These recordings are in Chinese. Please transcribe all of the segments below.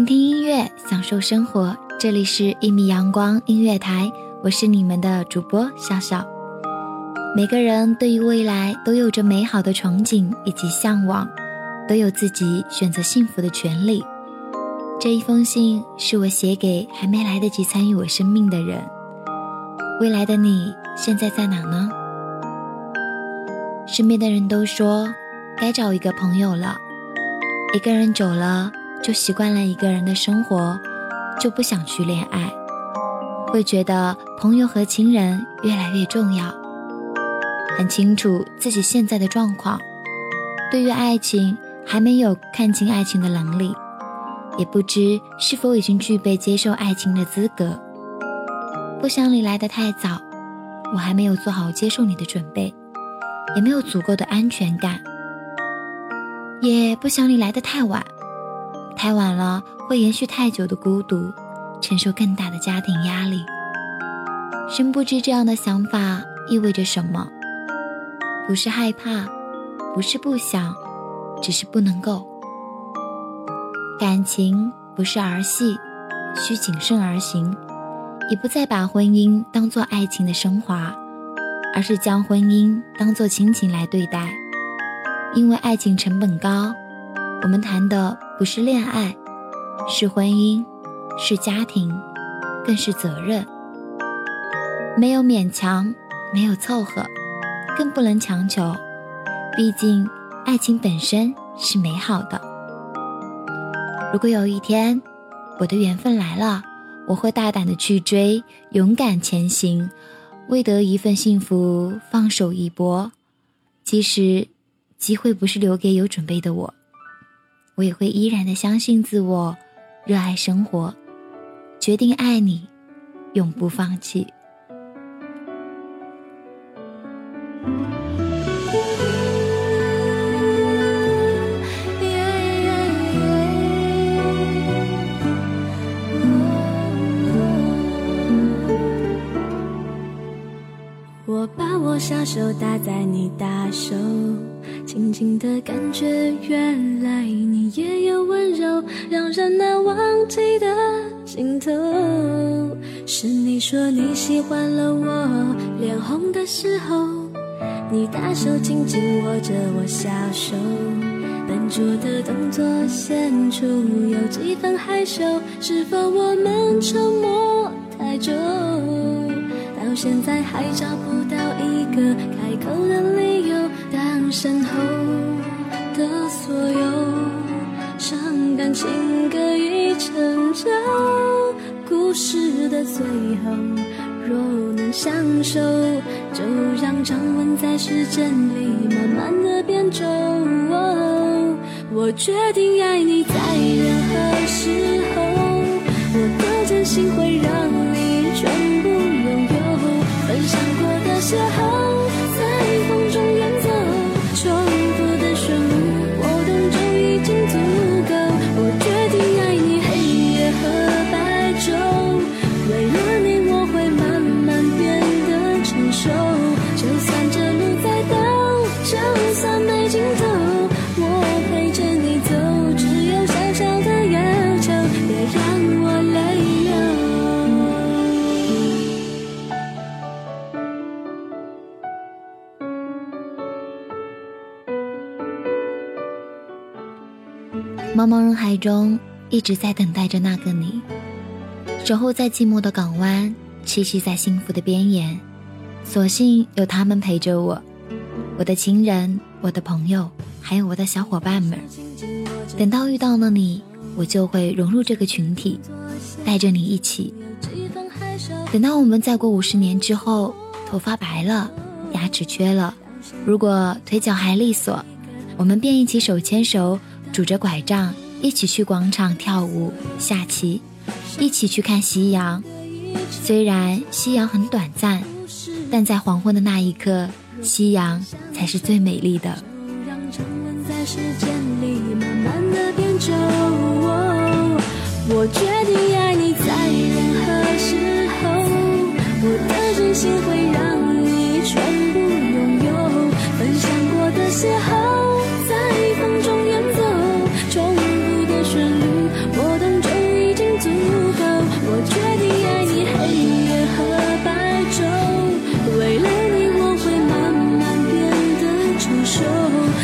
聆听音乐，享受生活。这里是一米阳光音乐台，我是你们的主播笑笑。每个人对于未来都有着美好的憧憬以及向往，都有自己选择幸福的权利。这一封信是我写给还没来得及参与我生命的人。未来的你现在在哪呢？身边的人都说该找一个朋友了，一个人久了。就习惯了一个人的生活，就不想去恋爱，会觉得朋友和亲人越来越重要。很清楚自己现在的状况，对于爱情还没有看清爱情的能力，也不知是否已经具备接受爱情的资格。不想你来的太早，我还没有做好接受你的准备，也没有足够的安全感，也不想你来的太晚。太晚了，会延续太久的孤独，承受更大的家庭压力。深不知这样的想法意味着什么？不是害怕，不是不想，只是不能够。感情不是儿戏，需谨慎而行，也不再把婚姻当做爱情的升华，而是将婚姻当做亲情来对待。因为爱情成本高，我们谈的。不是恋爱，是婚姻，是家庭，更是责任。没有勉强，没有凑合，更不能强求。毕竟，爱情本身是美好的。如果有一天，我的缘分来了，我会大胆的去追，勇敢前行，为得一份幸福，放手一搏。即使机会不是留给有准备的我。我也会依然的相信自我，热爱生活，决定爱你，永不放弃。你也有温柔，让人难忘记的镜头。是你说你喜欢了我脸红的时候，你大手紧紧握着我小手，笨拙的动作显出有几分害羞。是否我们沉默太久，到现在还找不到一个开口的理由？当身后的所有伤感情歌已成就，故事的最后若能相守，就让掌纹在时间里慢慢的变皱。我决定爱你，在任何时候，我的真心会让你全部拥有，分享过的邂逅。茫茫人海中，一直在等待着那个你，守候在寂寞的港湾，栖息在幸福的边沿。所幸有他们陪着我，我的亲人，我的朋友，还有我的小伙伴们。等到遇到了你，我就会融入这个群体，带着你一起。等到我们再过五十年之后，头发白了，牙齿缺了，如果腿脚还利索。我们便一起手牵手，拄着拐杖，一起去广场跳舞、下棋，一起去看夕阳。虽然夕阳很短暂，但在黄昏的那一刻，夕阳才是最美丽的。我决定爱你，在任何时候，我的真心会让你全部拥有。分享过的邂逅，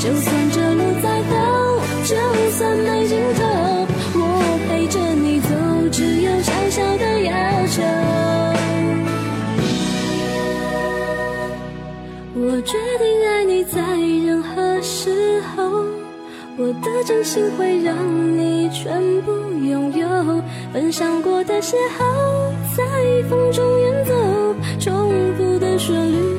就算这路再陡，就算没尽头。我陪着你走，只有小小的要求。我决定爱你，在任何时候，我的真心会让你全部拥有。分享过的邂逅，在风中远走，重复的旋律，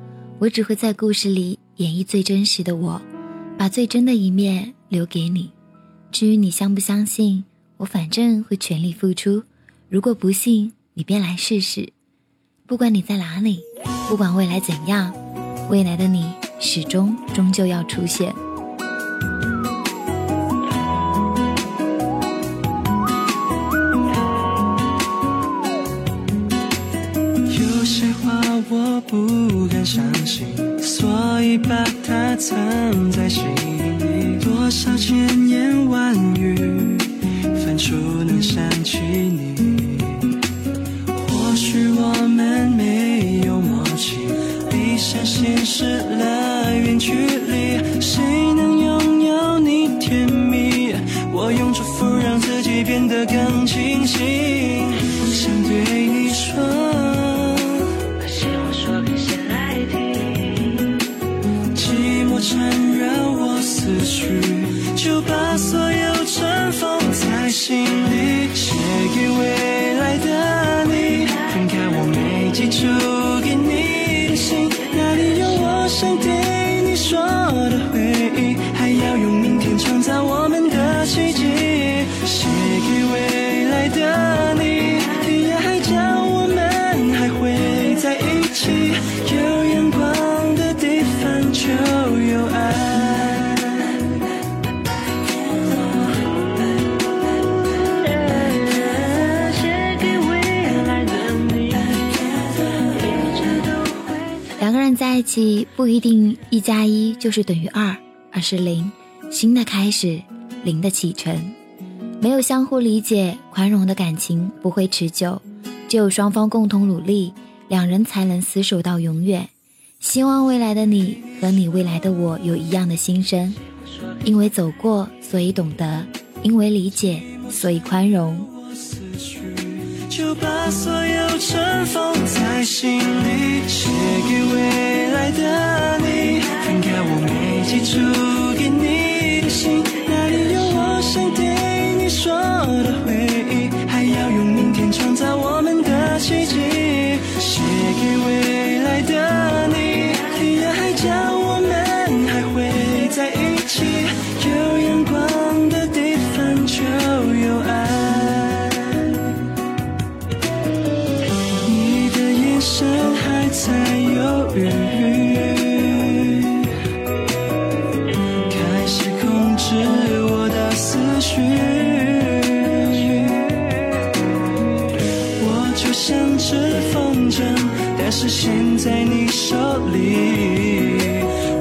我只会在故事里演绎最真实的我，把最真的一面留给你。至于你相不相信，我反正会全力付出。如果不信，你便来试试。不管你在哪里，不管未来怎样，未来的你始终终究要出现。我不敢相信，所以把它藏在心里。多少千言万语，翻出能想起你。或许我们没有默契，离散现实了远距离。谁能拥有你甜蜜？我用祝福让自己变得更清醒，就把所有尘封在心里，写给未来的你。分开我没寄出给你的信，那里有我想对你说的回忆？还要用明天创造我起不一定一加一就是等于二，而是零。新的开始，零的启程。没有相互理解、宽容的感情不会持久，只有双方共同努力，两人才能厮守到永远。希望未来的你和你未来的我有一样的心声，因为走过，所以懂得；因为理解，所以宽容。就把所有尘封在心里，写给未来的你。分开我没寄出给你的信，那里有我想对你说的回忆？还要用明天创造我们的奇迹。写给未我就像只风筝，但是现在你手里，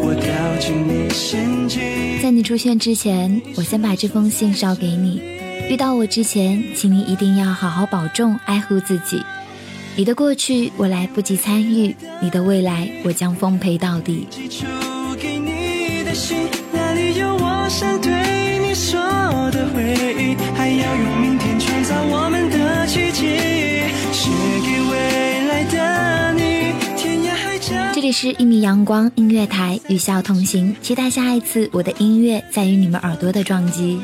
我掉进你陷阱。在你出现之前，我先把这封信捎给你。遇到我之前，请你一定要好好保重，爱护自己。你的过去我来不及参与，你的未来我将奉陪到底。寄出给你的信，哪里有我想对说的回忆，还要用明天创造我们的奇迹，写给未来的你。天涯海角，这里是一米阳光音乐台，与笑同行，期待下一次我的音乐在于你们耳朵的撞击。